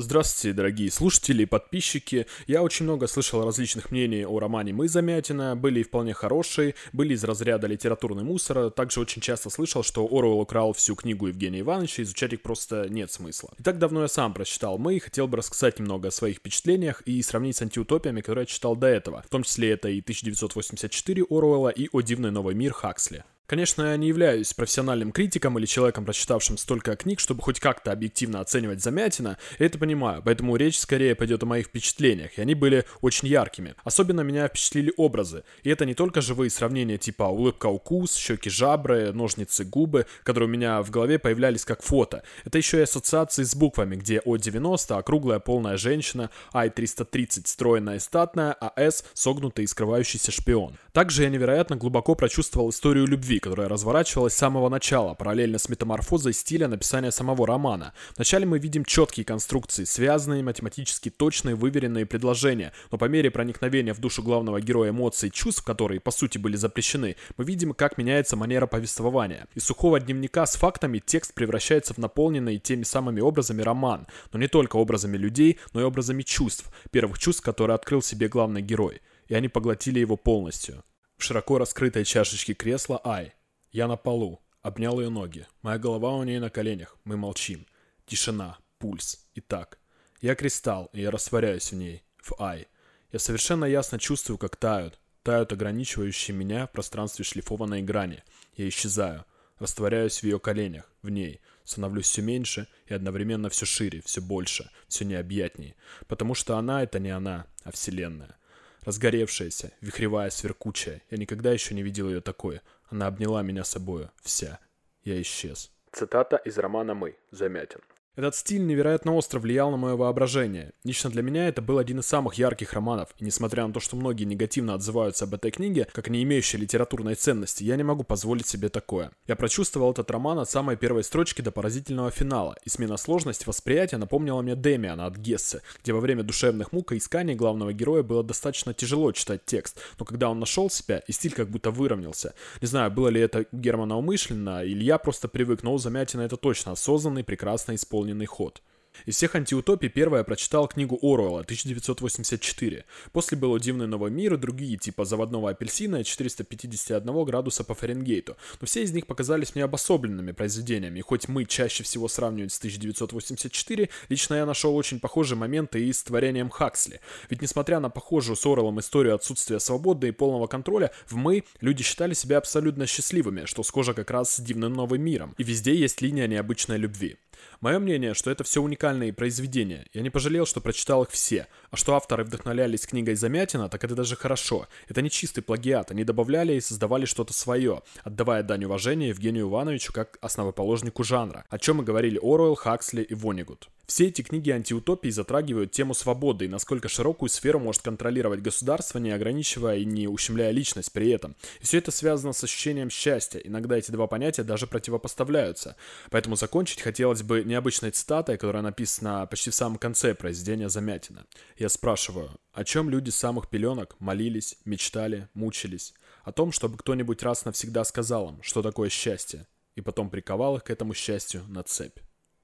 Здравствуйте, дорогие слушатели и подписчики. Я очень много слышал различных мнений о романе «Мы Замятина». Были и вполне хорошие, были из разряда литературный мусор. Также очень часто слышал, что Оруэлл украл всю книгу Евгения Ивановича, изучать их просто нет смысла. И так давно я сам прочитал «Мы» и хотел бы рассказать немного о своих впечатлениях и сравнить с антиутопиями, которые я читал до этого. В том числе это и 1984 Оруэлла, и «О дивный новый мир» Хаксли. Конечно, я не являюсь профессиональным критиком или человеком, прочитавшим столько книг, чтобы хоть как-то объективно оценивать Замятина, я это понимаю, поэтому речь скорее пойдет о моих впечатлениях, и они были очень яркими. Особенно меня впечатлили образы, и это не только живые сравнения типа улыбка-укус, щеки жабры, ножницы губы, которые у меня в голове появлялись как фото. Это еще и ассоциации с буквами, где О90 округлая полная женщина, Ай-330 стройная и статная, а С согнутый и скрывающийся шпион. Также я невероятно глубоко прочувствовал историю любви, которая разворачивалась с самого начала, параллельно с метаморфозой стиля написания самого романа. Вначале мы видим четкие конструкции, связанные, математически точные, выверенные предложения, но по мере проникновения в душу главного героя эмоций и чувств, которые по сути были запрещены, мы видим, как меняется манера повествования. Из сухого дневника с фактами текст превращается в наполненный теми самыми образами роман, но не только образами людей, но и образами чувств, первых чувств, которые открыл себе главный герой и они поглотили его полностью. В широко раскрытой чашечке кресла Ай. Я на полу. Обнял ее ноги. Моя голова у нее на коленях. Мы молчим. Тишина. Пульс. И так. Я кристалл, и я растворяюсь в ней. В Ай. Я совершенно ясно чувствую, как тают. Тают ограничивающие меня в пространстве шлифованной грани. Я исчезаю. Растворяюсь в ее коленях, в ней. Становлюсь все меньше и одновременно все шире, все больше, все необъятнее. Потому что она — это не она, а Вселенная. Разгоревшаяся, вихревая, сверкучая. Я никогда еще не видел ее такой. Она обняла меня собою. Вся. Я исчез. Цитата из романа «Мы». Замятин. Этот стиль невероятно остро влиял на мое воображение. Лично для меня это был один из самых ярких романов, и несмотря на то, что многие негативно отзываются об этой книге, как не имеющей литературной ценности, я не могу позволить себе такое. Я прочувствовал этот роман от самой первой строчки до поразительного финала, и смена сложности восприятия напомнила мне Демиана от Гессе, где во время душевных мук и исканий главного героя было достаточно тяжело читать текст, но когда он нашел себя, и стиль как будто выровнялся. Не знаю, было ли это Германа умышленно, или я просто привык, но Замятина это точно осознанный, прекрасно исполненный исполненный ход. Из всех антиутопий первая прочитал книгу Оруэлла 1984. После было «Дивный новый мир» и другие типа «Заводного апельсина» и 451 градуса по Фаренгейту, но все из них показались мне обособленными произведениями, и хоть мы чаще всего сравниваем с 1984, лично я нашел очень похожие моменты и с творением Хаксли. Ведь несмотря на похожую с Оруэллом историю отсутствия свободы и полного контроля, в «Мы» люди считали себя абсолютно счастливыми, что схоже как раз с «Дивным новым миром», и везде есть линия необычной любви. Мое мнение, что это все уникальные произведения. Я не пожалел, что прочитал их все. А что авторы вдохновлялись книгой Замятина, так это даже хорошо. Это не чистый плагиат, они добавляли и создавали что-то свое, отдавая дань уважения Евгению Ивановичу как основоположнику жанра, о чем и говорили Оруэлл, Хаксли и Вонигут. Все эти книги антиутопии затрагивают тему свободы и насколько широкую сферу может контролировать государство, не ограничивая и не ущемляя личность при этом. И все это связано с ощущением счастья. Иногда эти два понятия даже противопоставляются. Поэтому закончить хотелось бы необычной цитатой, которая написана почти в самом конце произведения Замятина. Я спрашиваю, о чем люди с самых пеленок молились, мечтали, мучились? О том, чтобы кто-нибудь раз навсегда сказал им, что такое счастье, и потом приковал их к этому счастью на цепь.